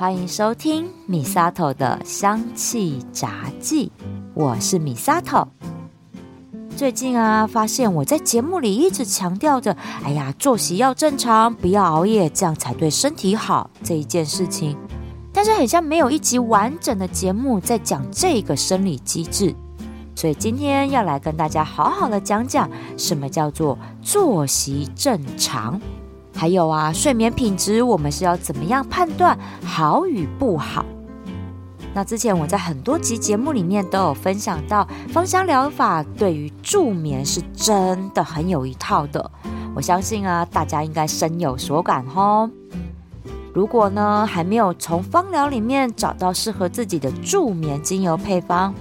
欢迎收听米萨头的香气杂记，我是米萨头。最近啊，发现我在节目里一直强调着，哎呀，作息要正常，不要熬夜，这样才对身体好这一件事情。但是很像没有一集完整的节目在讲这个生理机制，所以今天要来跟大家好好的讲讲什么叫做作息正常。还有啊，睡眠品质，我们是要怎么样判断好与不好？那之前我在很多集节目里面都有分享到，芳香疗法对于助眠是真的很有一套的。我相信啊，大家应该深有所感哦。如果呢，还没有从芳疗里面找到适合自己的助眠精油配方，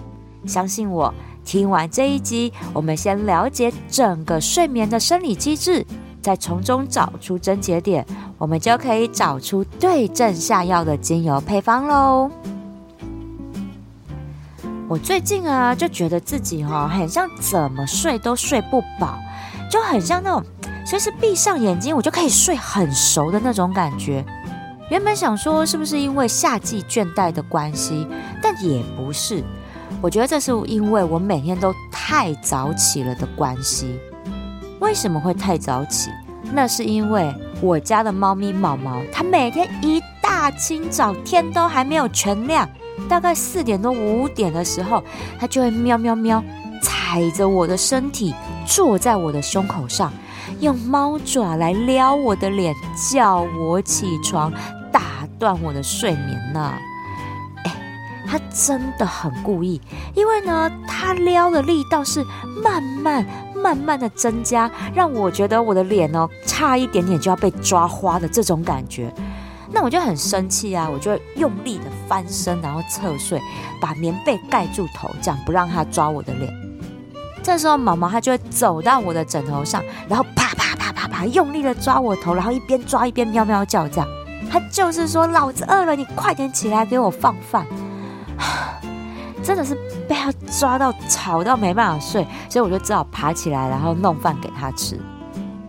相信我，听完这一集，我们先了解整个睡眠的生理机制。再从中找出症结点，我们就可以找出对症下药的精油配方喽。我最近啊，就觉得自己、哦，很像怎么睡都睡不饱，就很像那种随时闭上眼睛我就可以睡很熟的那种感觉。原本想说是不是因为夏季倦怠的关系，但也不是。我觉得这是因为我每天都太早起了的关系。为什么会太早起？那是因为我家的猫咪毛毛，它每天一大清早，天都还没有全亮，大概四点多五点的时候，它就会喵喵喵，踩着我的身体，坐在我的胸口上，用猫爪来撩我的脸，叫我起床，打断我的睡眠呢。他真的很故意，因为呢，他撩的力道是慢慢。慢慢的增加，让我觉得我的脸哦，差一点点就要被抓花的这种感觉，那我就很生气啊，我就用力的翻身，然后侧睡，把棉被盖住头，这样不让他抓我的脸。这时候毛毛他就会走到我的枕头上，然后啪啪啪啪啪用力的抓我头，然后一边抓一边喵喵叫，这样他就是说老子饿了，你快点起来给我放饭。真的是被他抓到吵到没办法睡，所以我就只好爬起来，然后弄饭给他吃。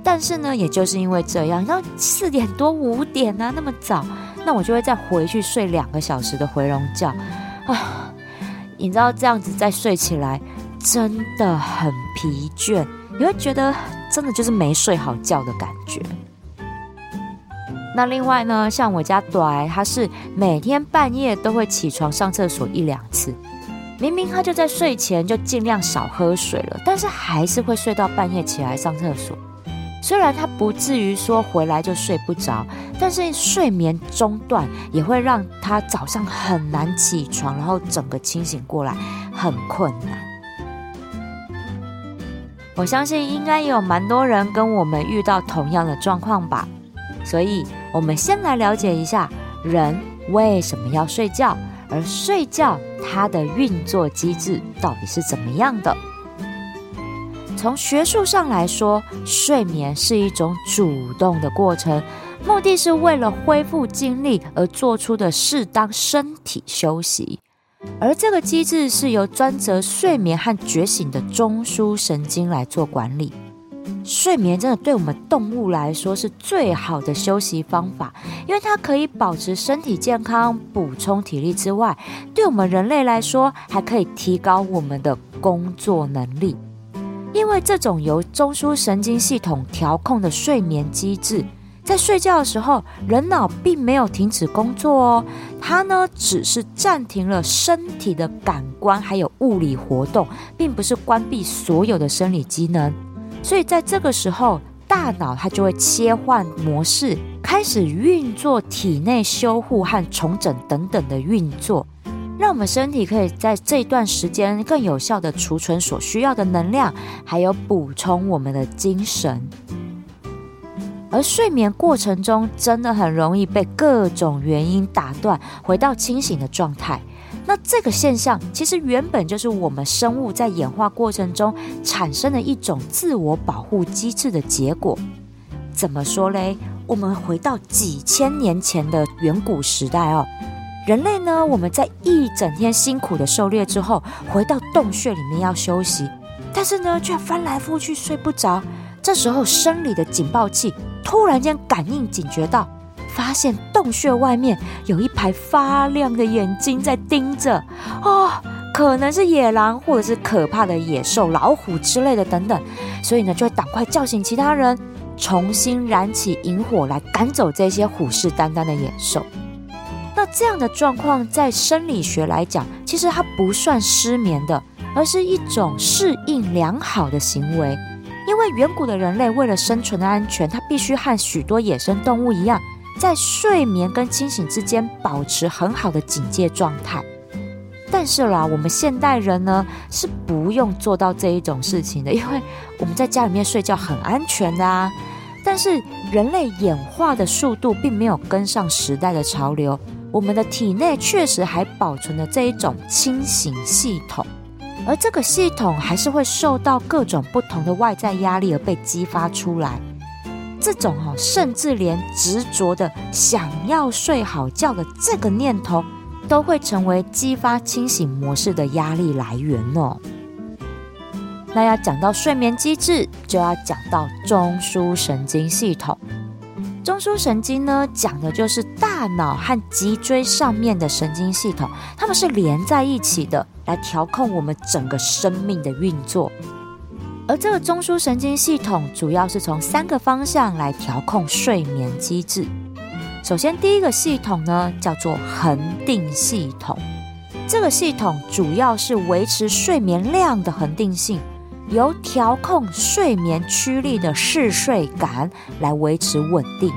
但是呢，也就是因为这样，然后四点多五点啊，那么早，那我就会再回去睡两个小时的回笼觉啊。你知道这样子再睡起来真的很疲倦，你会觉得真的就是没睡好觉的感觉。那另外呢，像我家短，他是每天半夜都会起床上厕所一两次。明明他就在睡前就尽量少喝水了，但是还是会睡到半夜起来上厕所。虽然他不至于说回来就睡不着，但是睡眠中断也会让他早上很难起床，然后整个清醒过来很困难。我相信应该也有蛮多人跟我们遇到同样的状况吧，所以我们先来了解一下人为什么要睡觉。而睡觉它的运作机制到底是怎么样的？从学术上来说，睡眠是一种主动的过程，目的是为了恢复精力而做出的适当身体休息。而这个机制是由专责睡眠和觉醒的中枢神经来做管理。睡眠真的对我们动物来说是最好的休息方法，因为它可以保持身体健康、补充体力之外，对我们人类来说还可以提高我们的工作能力。因为这种由中枢神经系统调控的睡眠机制，在睡觉的时候，人脑并没有停止工作哦，它呢只是暂停了身体的感官还有物理活动，并不是关闭所有的生理机能。所以在这个时候，大脑它就会切换模式，开始运作体内修护和重整等等的运作，让我们身体可以在这段时间更有效地储存所需要的能量，还有补充我们的精神。而睡眠过程中，真的很容易被各种原因打断，回到清醒的状态。那这个现象其实原本就是我们生物在演化过程中产生的一种自我保护机制的结果。怎么说嘞？我们回到几千年前的远古时代哦，人类呢，我们在一整天辛苦的狩猎之后，回到洞穴里面要休息，但是呢，却翻来覆去睡不着。这时候，生理的警报器突然间感应警觉到。发现洞穴外面有一排发亮的眼睛在盯着，哦，可能是野狼或者是可怕的野兽、老虎之类的等等，所以呢，就会赶快叫醒其他人，重新燃起营火来赶走这些虎视眈眈的野兽。那这样的状况，在生理学来讲，其实它不算失眠的，而是一种适应良好的行为。因为远古的人类为了生存的安全，它必须和许多野生动物一样，在睡眠跟清醒之间保持很好的警戒状态。但是啦，我们现代人呢，是不用做到这一种事情的，因为我们在家里面睡觉很安全的啊。但是人类演化的速度并没有跟上时代的潮流。我们的体内确实还保存了这一种清醒系统，而这个系统还是会受到各种不同的外在压力而被激发出来。这种哦，甚至连执着的想要睡好觉的这个念头，都会成为激发清醒模式的压力来源哦。那要讲到睡眠机制，就要讲到中枢神经系统。中枢神经呢，讲的就是大脑和脊椎上面的神经系统，它们是连在一起的，来调控我们整个生命的运作。而这个中枢神经系统主要是从三个方向来调控睡眠机制。首先，第一个系统呢，叫做恒定系统，这个系统主要是维持睡眠量的恒定性。由调控睡眠驱力的嗜睡感来维持稳定。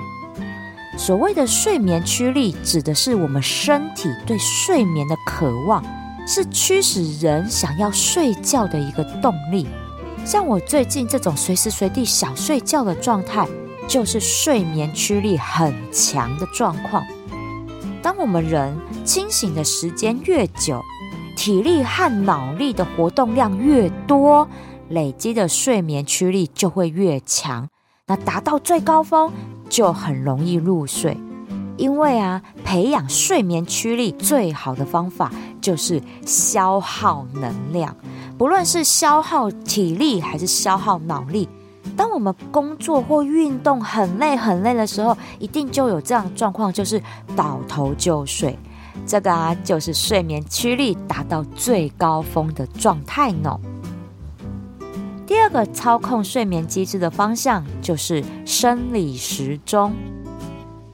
所谓的睡眠驱力，指的是我们身体对睡眠的渴望，是驱使人想要睡觉的一个动力。像我最近这种随时随地想睡觉的状态，就是睡眠驱力很强的状况。当我们人清醒的时间越久，体力和脑力的活动量越多。累积的睡眠驱力就会越强，那达到最高峰就很容易入睡。因为啊，培养睡眠驱力最好的方法就是消耗能量，不论是消耗体力还是消耗脑力。当我们工作或运动很累很累的时候，一定就有这样状况，就是倒头就睡。这个啊，就是睡眠驱力达到最高峰的状态呢。第二个操控睡眠机制的方向就是生理时钟，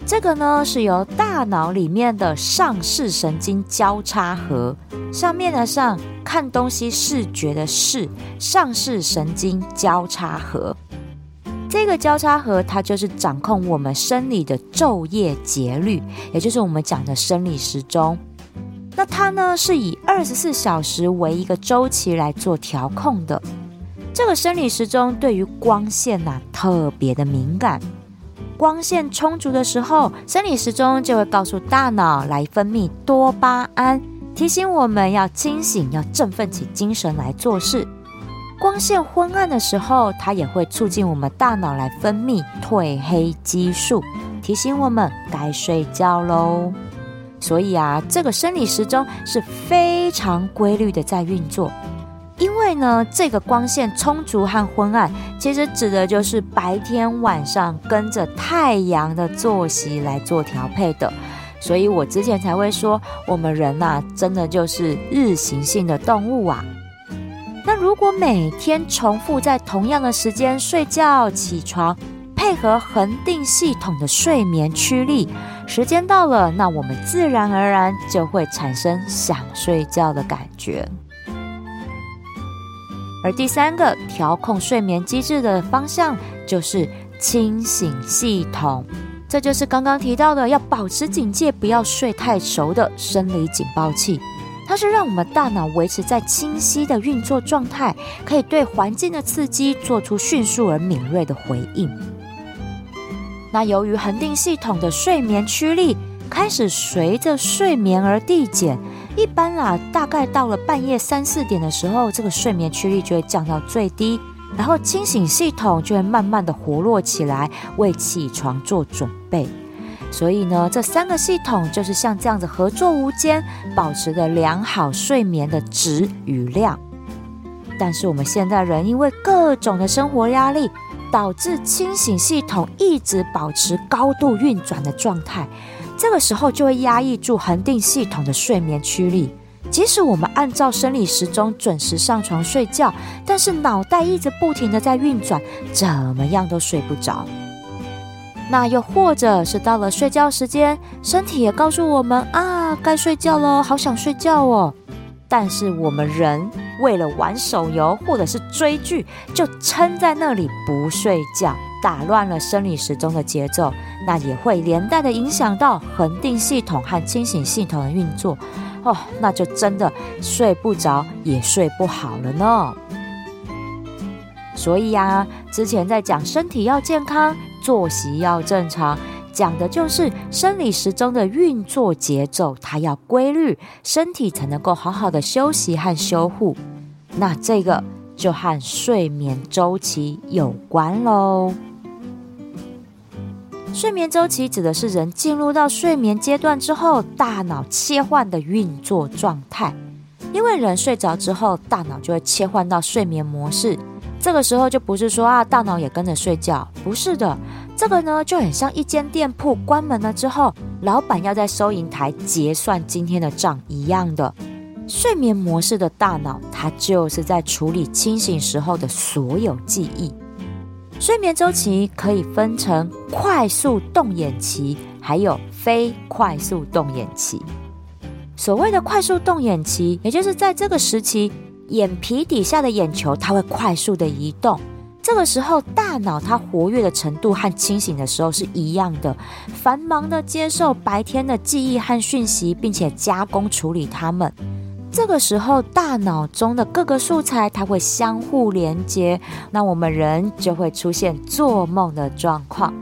这个呢是由大脑里面的上视神经交叉核，上面的上看东西视觉的视，上视神经交叉核，这个交叉核它就是掌控我们生理的昼夜节律，也就是我们讲的生理时钟。那它呢是以二十四小时为一个周期来做调控的。这个生理时钟对于光线呐、特别的敏感，光线充足的时候，生理时钟就会告诉大脑来分泌多巴胺，提醒我们要清醒，要振奋起精神来做事。光线昏暗的时候，它也会促进我们大脑来分泌褪黑激素，提醒我们该睡觉喽。所以啊，这个生理时钟是非常规律的在运作。因为呢，这个光线充足和昏暗，其实指的就是白天晚上跟着太阳的作息来做调配的。所以我之前才会说，我们人呐、真的就是日行性的动物啊。那如果每天重复在同样的时间睡觉、起床，配合恒定系统的睡眠驱力，时间到了，那我们自然而然就会产生想睡觉的感觉。而第三个调控睡眠机制的方向就是清醒系统，这就是刚刚提到的要保持警戒、不要睡太熟的生理警报器。它是让我们大脑维持在清晰的运作状态，可以对环境的刺激做出迅速而敏锐的回应。那由于恒定系统的睡眠驱力开始随着睡眠而递减。一般啊，大概到了半夜三四点的时候，这个睡眠驱力就会降到最低，然后清醒系统就会慢慢的活络起来，为起床做准备。所以呢，这三个系统就是像这样子合作无间，保持着良好睡眠的质与量。但是我们现代人因为各种的生活压力，导致清醒系统一直保持高度运转的状态。这个时候就会压抑住恒定系统的睡眠驱力。即使我们按照生理时钟准时上床睡觉，但是脑袋一直不停地在运转，怎么样都睡不着。那又或者是到了睡觉时间，身体也告诉我们啊，该睡觉了，好想睡觉哦。但是我们人为了玩手游或者是追剧，就撑在那里不睡觉，打乱了生理时钟的节奏，那也会连带的影响到恒定系统和清醒系统的运作。哦，那就真的睡不着，也睡不好了呢。所以呀，之前在讲身体要健康，作息要正常，讲的就是生理时钟的运作节奏，它要规律，身体才能够好好的休息和修护。那这个就和睡眠周期有关喽。睡眠周期指的是人进入到睡眠阶段之后，大脑切换的运作状态。因为人睡着之后，大脑就会切换到睡眠模式。这个时候就不是说啊，大脑也跟着睡觉，不是的。这个呢，就很像一间店铺关门了之后，老板要在收银台结算今天的账一样的。睡眠模式的大脑，它就是在处理清醒时候的所有记忆。睡眠周期可以分成快速动眼期，还有非快速动眼期。所谓的快速动眼期，也就是在这个时期，眼皮底下的眼球它会快速的移动。这个时候，大脑它活跃的程度和清醒的时候是一样的，繁忙的接受白天的记忆和讯息，并且加工处理它们。这个时候，大脑中的各个素材它会相互连接，那我们人就会出现做梦的状况。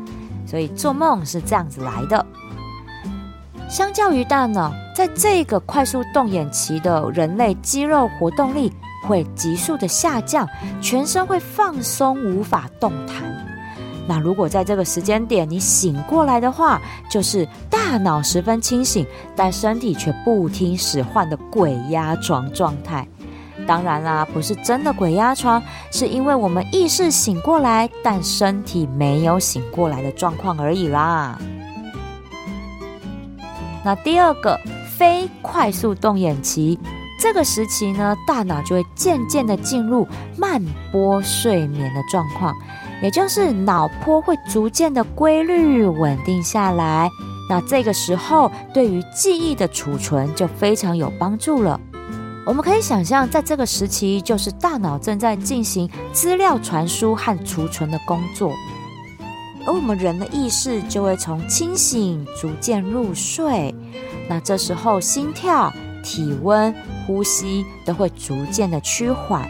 所以做梦是这样子来的。相较于大脑，在这个快速动眼期的人类肌肉活动力会急速的下降，全身会放松，无法动弹。那如果在这个时间点你醒过来的话，就是大脑十分清醒，但身体却不听使唤的鬼压床状态。当然啦，不是真的鬼压床，是因为我们意识醒过来，但身体没有醒过来的状况而已啦。那第二个非快速动眼期，这个时期呢，大脑就会渐渐的进入慢波睡眠的状况。也就是脑波会逐渐的规律稳定下来，那这个时候对于记忆的储存就非常有帮助了。我们可以想象，在这个时期，就是大脑正在进行资料传输和储存的工作，而我们人的意识就会从清醒逐渐入睡。那这时候，心跳、体温、呼吸都会逐渐的趋缓。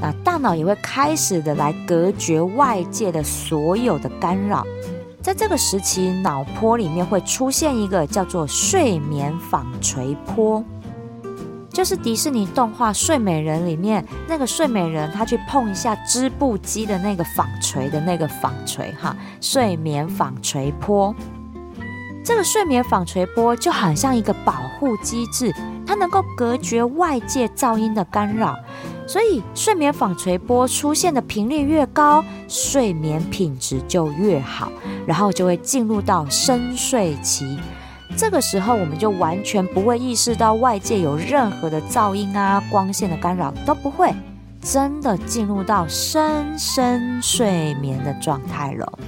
那大脑也会开始的来隔绝外界的所有的干扰，在这个时期，脑波里面会出现一个叫做睡眠纺锤波，就是迪士尼动画《睡美人》里面那个睡美人，她去碰一下织布机的那个纺锤的那个纺锤哈，睡眠纺锤波。这个睡眠纺锤波就很像一个保护机制，它能够隔绝外界噪音的干扰。所以，睡眠纺锤波出现的频率越高，睡眠品质就越好，然后就会进入到深睡期。这个时候，我们就完全不会意识到外界有任何的噪音啊、光线的干扰都不会，真的进入到深深睡眠的状态了。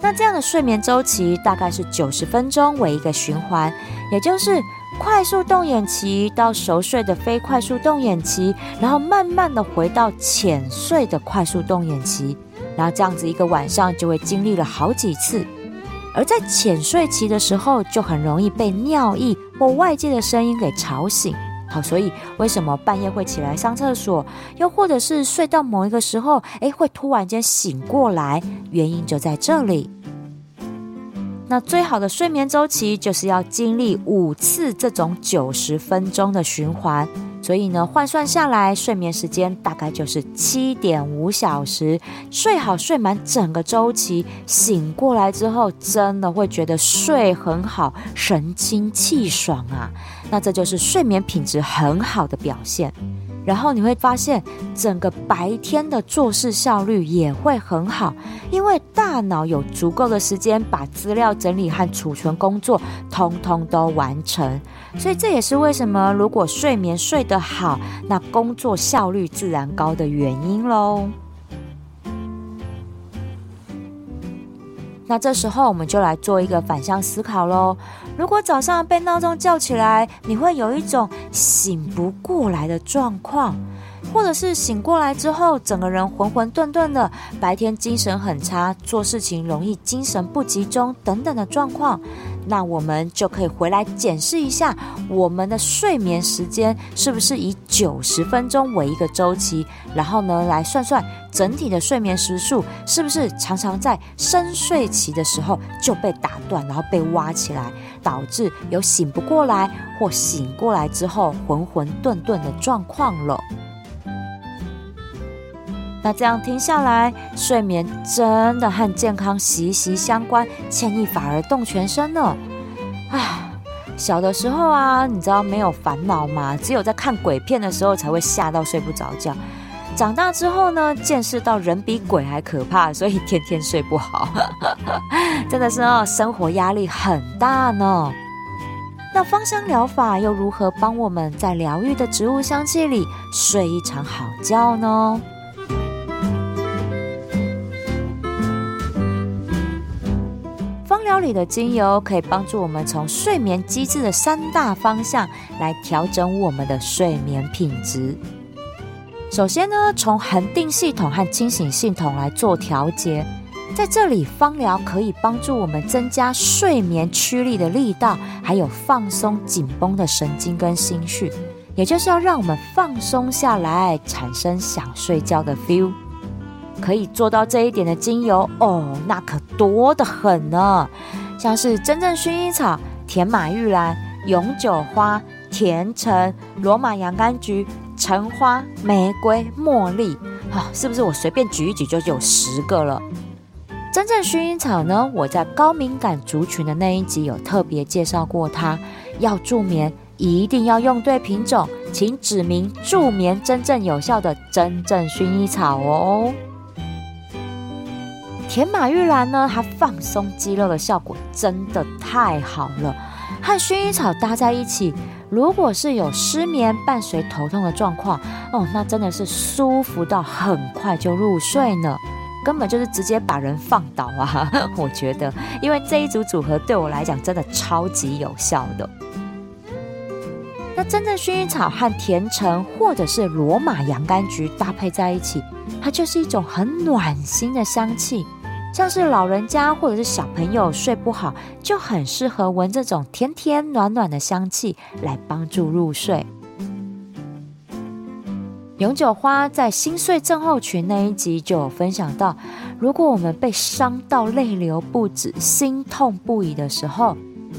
那这样的睡眠周期大概是九十分钟为一个循环，也就是。快速动眼期到熟睡的非快速动眼期，然后慢慢的回到浅睡的快速动眼期，然后这样子一个晚上就会经历了好几次。而在浅睡期的时候，就很容易被尿意或外界的声音给吵醒。好，所以为什么半夜会起来上厕所，又或者是睡到某一个时候，诶，会突然间醒过来，原因就在这里。那最好的睡眠周期就是要经历五次这种九十分钟的循环，所以呢，换算下来，睡眠时间大概就是七点五小时。睡好睡满整个周期，醒过来之后，真的会觉得睡很好，神清气爽啊！那这就是睡眠品质很好的表现。然后你会发现整个白天的做事效率也会很好，因为大脑有足够的时间把资料整理和储存工作通通都完成。所以这也是为什么如果睡眠睡得好，那工作效率自然高的原因喽。那这时候我们就来做一个反向思考喽。如果早上被闹钟叫起来，你会有一种醒不过来的状况，或者是醒过来之后整个人浑浑沌沌的，白天精神很差，做事情容易精神不集中等等的状况。那我们就可以回来检视一下我们的睡眠时间是不是以九十分钟为一个周期，然后呢，来算算整体的睡眠时数是不是常常在深睡期的时候就被打断，然后被挖起来，导致有醒不过来或醒过来之后浑浑沌沌的状况了。那这样听下来，睡眠真的和健康息息相关，牵一发而动全身呢。啊，小的时候啊，你知道没有烦恼吗？只有在看鬼片的时候才会吓到睡不着觉。长大之后呢，见识到人比鬼还可怕，所以天天睡不好，真的是哦，生活压力很大呢。那芳香疗法又如何帮我们在疗愈的植物香气里睡一场好觉呢？里的精油可以帮助我们从睡眠机制的三大方向来调整我们的睡眠品质。首先呢，从恒定系统和清醒系统来做调节。在这里，芳疗可以帮助我们增加睡眠驱力的力道，还有放松紧绷的神经跟心绪，也就是要让我们放松下来，产生想睡觉的 feel。可以做到这一点的精油哦，那可多得很呢。像是真正薰衣草、甜马玉兰、永久花、甜橙、罗马洋甘菊、橙花、玫瑰、茉莉，啊、是不是我随便举一举就有十个了？真正薰衣草呢，我在高敏感族群的那一集有特别介绍过它。要助眠，一定要用对品种，请指明助眠真正有效的真正薰衣草哦。甜马玉兰呢，它放松肌肉的效果真的太好了，和薰衣草搭在一起，如果是有失眠伴随头痛的状况，哦，那真的是舒服到很快就入睡呢，根本就是直接把人放倒啊！我觉得，因为这一组组合对我来讲真的超级有效的。那真正薰衣草和甜橙或者是罗马洋甘菊搭配在一起，它就是一种很暖心的香气。像是老人家或者是小朋友睡不好，就很适合闻这种甜甜暖暖的香气来帮助入睡。永久花在心碎症候群那一集就有分享到，如果我们被伤到泪流不止、心痛不已的时候，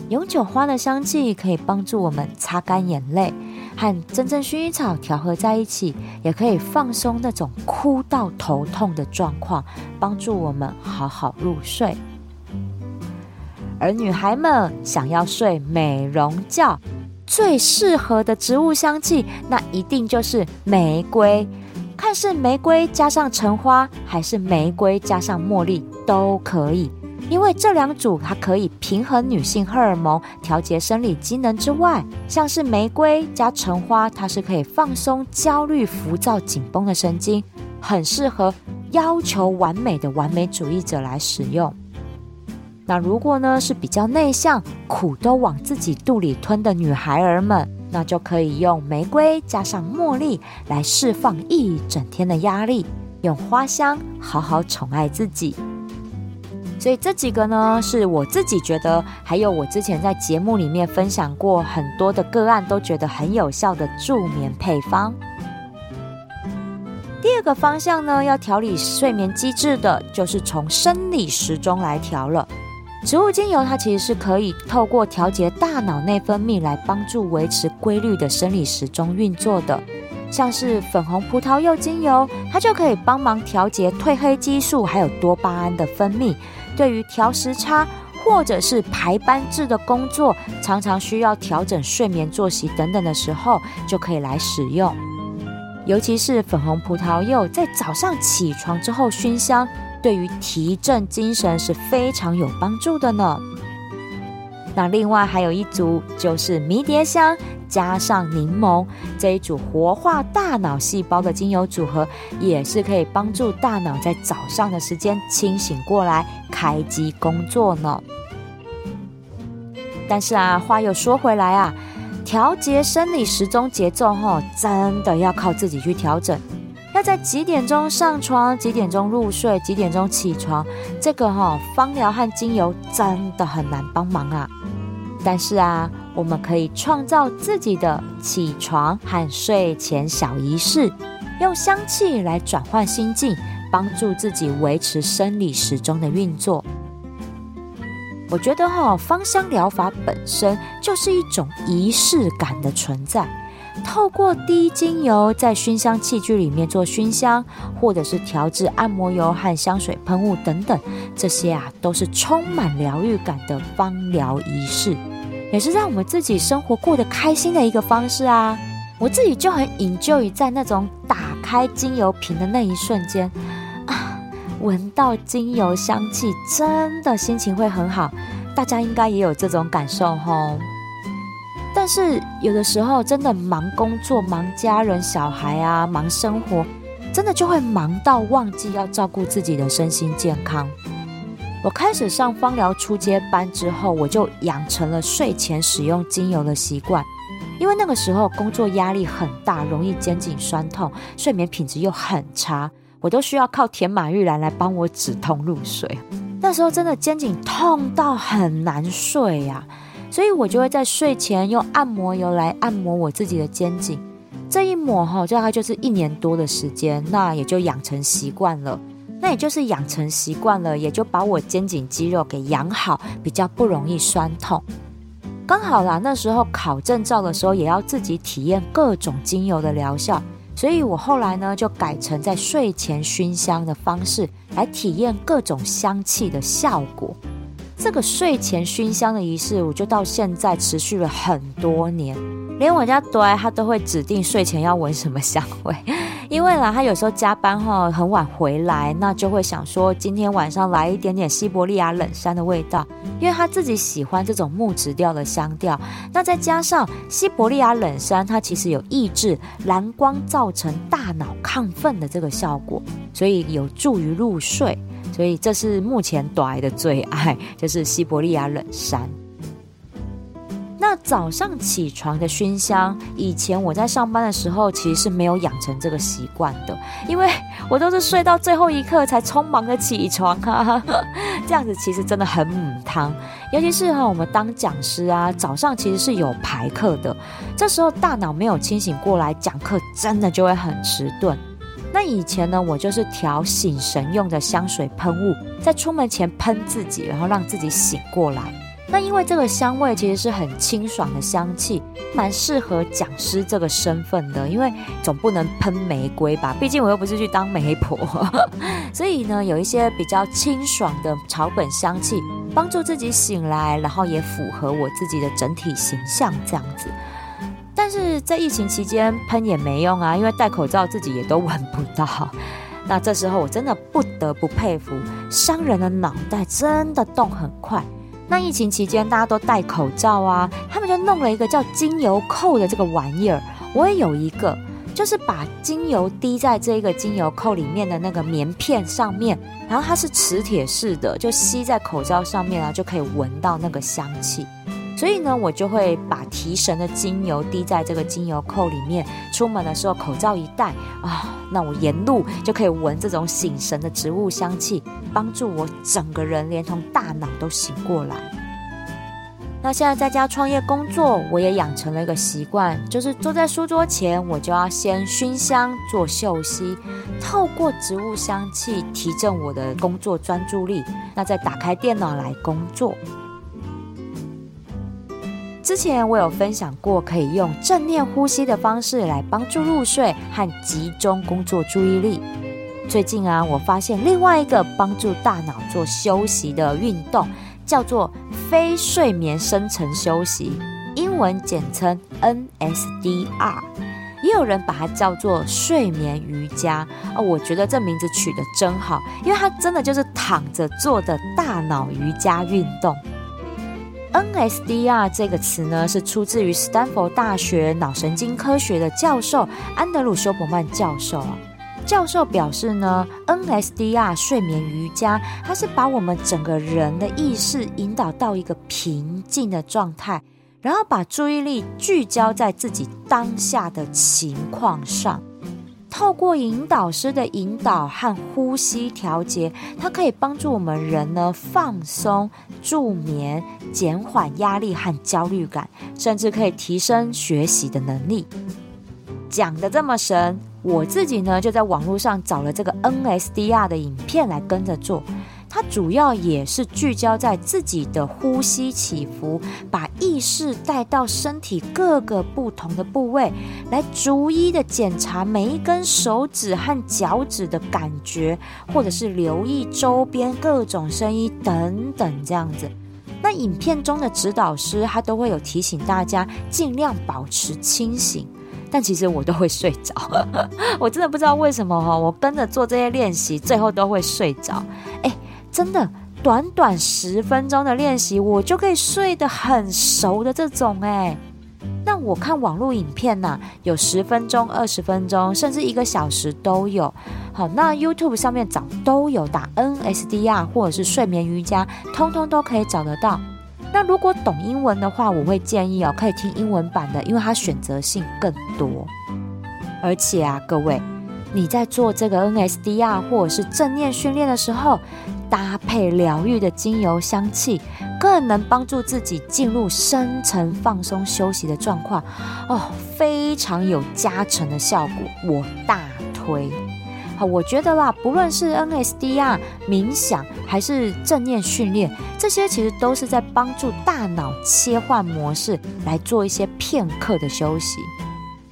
永久花的香气可以帮助我们擦干眼泪。和真正薰衣草调和在一起，也可以放松那种哭到头痛的状况，帮助我们好好入睡。而女孩们想要睡美容觉，最适合的植物香气，那一定就是玫瑰。看是玫瑰加上橙花，还是玫瑰加上茉莉，都可以。因为这两组它可以平衡女性荷尔蒙，调节生理机能之外，像是玫瑰加橙花，它是可以放松焦虑、浮躁、紧绷的神经，很适合要求完美的完美主义者来使用。那如果呢是比较内向、苦都往自己肚里吞的女孩儿们，那就可以用玫瑰加上茉莉来释放一整天的压力，用花香好好宠爱自己。所以这几个呢，是我自己觉得，还有我之前在节目里面分享过很多的个案，都觉得很有效的助眠配方。第二个方向呢，要调理睡眠机制的，就是从生理时钟来调了。植物精油它其实是可以透过调节大脑内分泌来帮助维持规律的生理时钟运作的。像是粉红葡萄柚精油，它就可以帮忙调节褪黑激素还有多巴胺的分泌。对于调时差或者是排班制的工作，常常需要调整睡眠作息等等的时候，就可以来使用。尤其是粉红葡萄柚，在早上起床之后熏香，对于提振精神是非常有帮助的呢。那另外还有一组，就是迷迭香加上柠檬这一组活化大脑细胞的精油组合，也是可以帮助大脑在早上的时间清醒过来，开机工作呢。但是啊，话又说回来啊，调节生理时钟节奏吼，真的要靠自己去调整。要在几点钟上床，几点钟入睡，几点钟起床，这个哈，芳疗和精油真的很难帮忙啊。但是啊，我们可以创造自己的起床和睡前小仪式，用香气来转换心境，帮助自己维持生理时钟的运作。我觉得哈，芳香疗法本身就是一种仪式感的存在。透过滴精油在熏香器具里面做熏香，或者是调制按摩油和香水喷雾等等，这些啊都是充满疗愈感的芳疗仪式。也是让我们自己生活过得开心的一个方式啊！我自己就很 enjoy 在那种打开精油瓶的那一瞬间啊，闻到精油香气，真的心情会很好。大家应该也有这种感受吼。但是有的时候真的忙工作、忙家人、小孩啊，忙生活，真的就会忙到忘记要照顾自己的身心健康。我开始上芳疗初阶班之后，我就养成了睡前使用精油的习惯。因为那个时候工作压力很大，容易肩颈酸痛，睡眠品质又很差，我都需要靠甜马玉兰来帮我止痛入睡。那时候真的肩颈痛到很难睡呀，所以我就会在睡前用按摩油来按摩我自己的肩颈。这一抹哈，大概就是一年多的时间，那也就养成习惯了。那也就是养成习惯了，也就把我肩颈肌肉给养好，比较不容易酸痛。刚好啦，那时候考证照的时候也要自己体验各种精油的疗效，所以我后来呢就改成在睡前熏香的方式来体验各种香气的效果。这个睡前熏香的仪式，我就到现在持续了很多年，连我家朵儿他都会指定睡前要闻什么香味。因为啦，他有时候加班哈很晚回来，那就会想说今天晚上来一点点西伯利亚冷杉的味道，因为他自己喜欢这种木质调的香调。那再加上西伯利亚冷杉，它其实有抑制蓝光造成大脑亢奋的这个效果，所以有助于入睡。所以这是目前朵儿的最爱，就是西伯利亚冷杉。那早上起床的熏香，以前我在上班的时候其实是没有养成这个习惯的，因为我都是睡到最后一刻才匆忙的起床啊，这样子其实真的很母汤。尤其是哈，我们当讲师啊，早上其实是有排课的，这时候大脑没有清醒过来，讲课真的就会很迟钝。那以前呢，我就是调醒神用的香水喷雾，在出门前喷自己，然后让自己醒过来。那因为这个香味其实是很清爽的香气，蛮适合讲师这个身份的。因为总不能喷玫瑰吧，毕竟我又不是去当媒婆，所以呢，有一些比较清爽的草本香气，帮助自己醒来，然后也符合我自己的整体形象这样子。但是在疫情期间喷也没用啊，因为戴口罩自己也都闻不到。那这时候我真的不得不佩服商人的脑袋，真的动很快。那疫情期间大家都戴口罩啊，他们就弄了一个叫精油扣的这个玩意儿。我也有一个，就是把精油滴在这个精油扣里面的那个棉片上面，然后它是磁铁式的，就吸在口罩上面啊，就可以闻到那个香气。所以呢，我就会把提神的精油滴在这个精油扣里面，出门的时候口罩一戴啊，那我沿路就可以闻这种醒神的植物香气。帮助我整个人连同大脑都醒过来。那现在在家创业工作，我也养成了一个习惯，就是坐在书桌前，我就要先熏香做嗅息，透过植物香气提振我的工作专注力。那再打开电脑来工作。之前我有分享过，可以用正念呼吸的方式来帮助入睡和集中工作注意力。最近啊，我发现另外一个帮助大脑做休息的运动，叫做非睡眠深层休息，英文简称 NSDR。也有人把它叫做睡眠瑜伽哦，我觉得这名字取得真好，因为它真的就是躺着做的大脑瑜伽运动。NSDR 这个词呢，是出自于斯坦福大学脑神经科学的教授安德鲁休伯曼教授啊。教授表示呢，NSDR 睡眠瑜伽，它是把我们整个人的意识引导到一个平静的状态。然后把注意力聚焦在自己当下的情况上，透过引导师的引导和呼吸调节，它可以帮助我们人呢放松、助眠、减缓压力和焦虑感，甚至可以提升学习的能力。讲得这么神，我自己呢就在网络上找了这个 NSDR 的影片来跟着做。它主要也是聚焦在自己的呼吸起伏，把意识带到身体各个不同的部位，来逐一的检查每一根手指和脚趾的感觉，或者是留意周边各种声音等等这样子。那影片中的指导师他都会有提醒大家尽量保持清醒，但其实我都会睡着，我真的不知道为什么哈，我跟着做这些练习，最后都会睡着。哎。真的，短短十分钟的练习，我就可以睡得很熟的这种哎。那我看网络影片呐，有十分钟、二十分钟，甚至一个小时都有。好，那 YouTube 上面找都有，打 NSDR 或者是睡眠瑜伽，通通都可以找得到。那如果懂英文的话，我会建议哦，可以听英文版的，因为它选择性更多。而且啊，各位。你在做这个 NSDR 或者是正念训练的时候，搭配疗愈的精油香气，更能帮助自己进入深层放松休息的状况哦，非常有加成的效果，我大推。好，我觉得啦，不论是 NSDR 冥想还是正念训练，这些其实都是在帮助大脑切换模式，来做一些片刻的休息。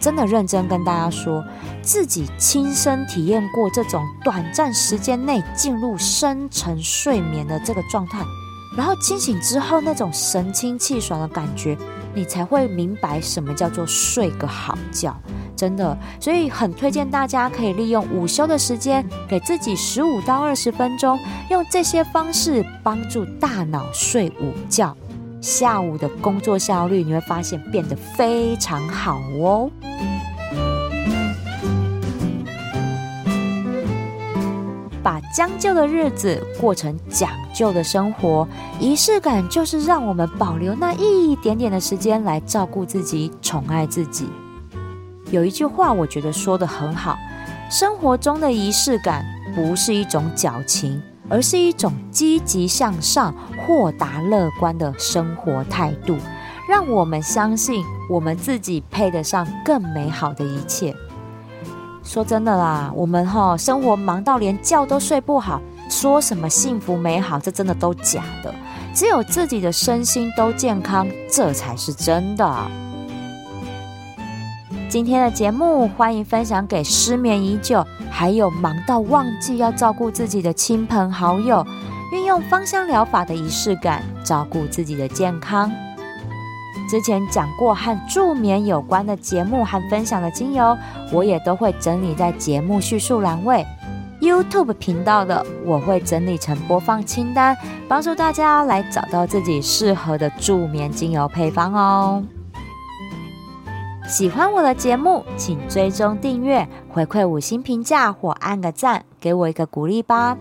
真的认真跟大家说，自己亲身体验过这种短暂时间内进入深层睡眠的这个状态，然后清醒之后那种神清气爽的感觉，你才会明白什么叫做睡个好觉。真的，所以很推荐大家可以利用午休的时间，给自己十五到二十分钟，用这些方式帮助大脑睡午觉。下午的工作效率，你会发现变得非常好哦。把将就的日子过成讲究的生活，仪式感就是让我们保留那一点点的时间来照顾自己、宠爱自己。有一句话，我觉得说得很好：生活中的仪式感不是一种矫情。而是一种积极向上、豁达乐观的生活态度，让我们相信我们自己配得上更美好的一切。说真的啦，我们哈生活忙到连觉都睡不好，说什么幸福美好，这真的都假的。只有自己的身心都健康，这才是真的。今天的节目，欢迎分享给失眠已久，还有忙到忘记要照顾自己的亲朋好友。运用芳香疗法的仪式感，照顾自己的健康。之前讲过和助眠有关的节目和分享的精油，我也都会整理在节目叙述栏位。YouTube 频道的，我会整理成播放清单，帮助大家来找到自己适合的助眠精油配方哦。喜欢我的节目，请追踪订阅，回馈五星评价或按个赞，给我一个鼓励吧。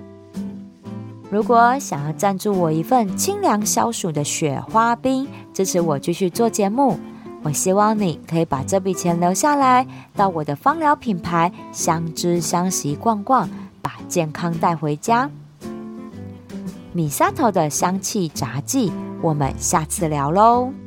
如果想要赞助我一份清凉消暑的雪花冰，支持我继续做节目，我希望你可以把这笔钱留下来，到我的芳疗品牌相知相惜逛逛，把健康带回家。米萨头的香气杂记，我们下次聊喽。